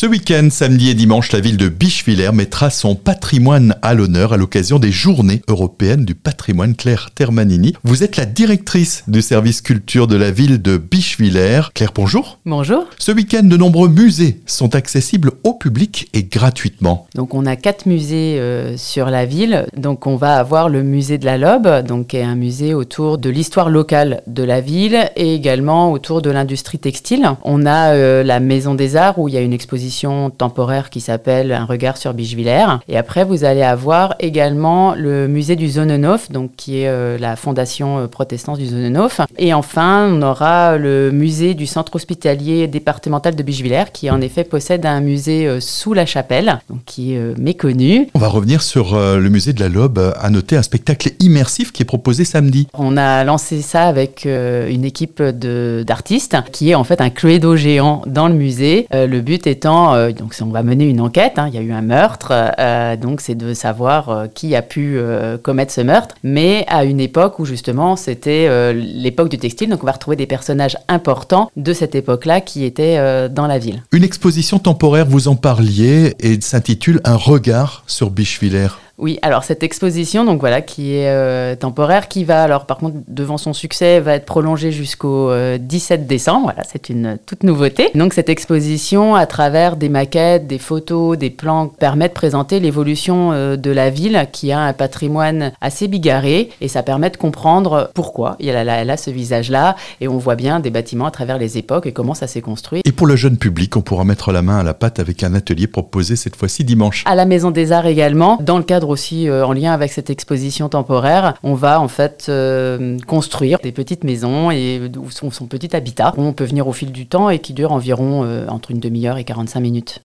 Ce week-end, samedi et dimanche, la ville de Bischwiller mettra son patrimoine à l'honneur à l'occasion des Journées européennes du patrimoine. Claire Termanini, vous êtes la directrice du service culture de la ville de Bischwiller. Claire, bonjour. Bonjour. Ce week-end, de nombreux musées sont accessibles au public et gratuitement. Donc on a quatre musées euh, sur la ville. Donc on va avoir le musée de la Lobe, donc qui est un musée autour de l'histoire locale de la ville et également autour de l'industrie textile. On a euh, la Maison des Arts où il y a une exposition temporaire qui s'appelle Un regard sur Bischwiller. Et après vous allez avoir également le musée du Zonenhof, donc qui est euh, la fondation euh, protestante du Zonenhof. Et enfin on aura le musée du centre hospitalier départemental de Bischwiller qui en effet possède un musée sous la chapelle, donc qui est méconnu. On va revenir sur le musée de la Lobe. À noter un spectacle immersif qui est proposé samedi. On a lancé ça avec une équipe d'artistes qui est en fait un cluedo géant dans le musée. Euh, le but étant, euh, donc on va mener une enquête, hein, il y a eu un meurtre, euh, donc c'est de savoir qui a pu commettre ce meurtre, mais à une époque où justement c'était l'époque du textile, donc on va retrouver des personnages importants de cette époque-là qui étaient dans la ville. Une exposition temporaire, vous en parliez, et s'intitule Un regard sur Bischwiller. Oui, alors cette exposition, donc voilà, qui est euh, temporaire, qui va, alors par contre, devant son succès, va être prolongée jusqu'au 17 euh, décembre. Voilà, c'est une toute nouveauté. Donc cette exposition, à travers des maquettes, des photos, des plans, permet de présenter l'évolution euh, de la ville, qui a un patrimoine assez bigarré, et ça permet de comprendre pourquoi elle a, elle a ce visage-là, et on voit bien des bâtiments à travers les époques et comment ça s'est construit. Et pour le jeune public, on pourra mettre la main à la pâte avec un atelier proposé cette fois-ci dimanche. À la Maison des Arts également, dans le cadre aussi euh, en lien avec cette exposition temporaire, on va en fait euh, construire des petites maisons et son, son petit habitat où on peut venir au fil du temps et qui dure environ euh, entre une demi-heure et 45 minutes.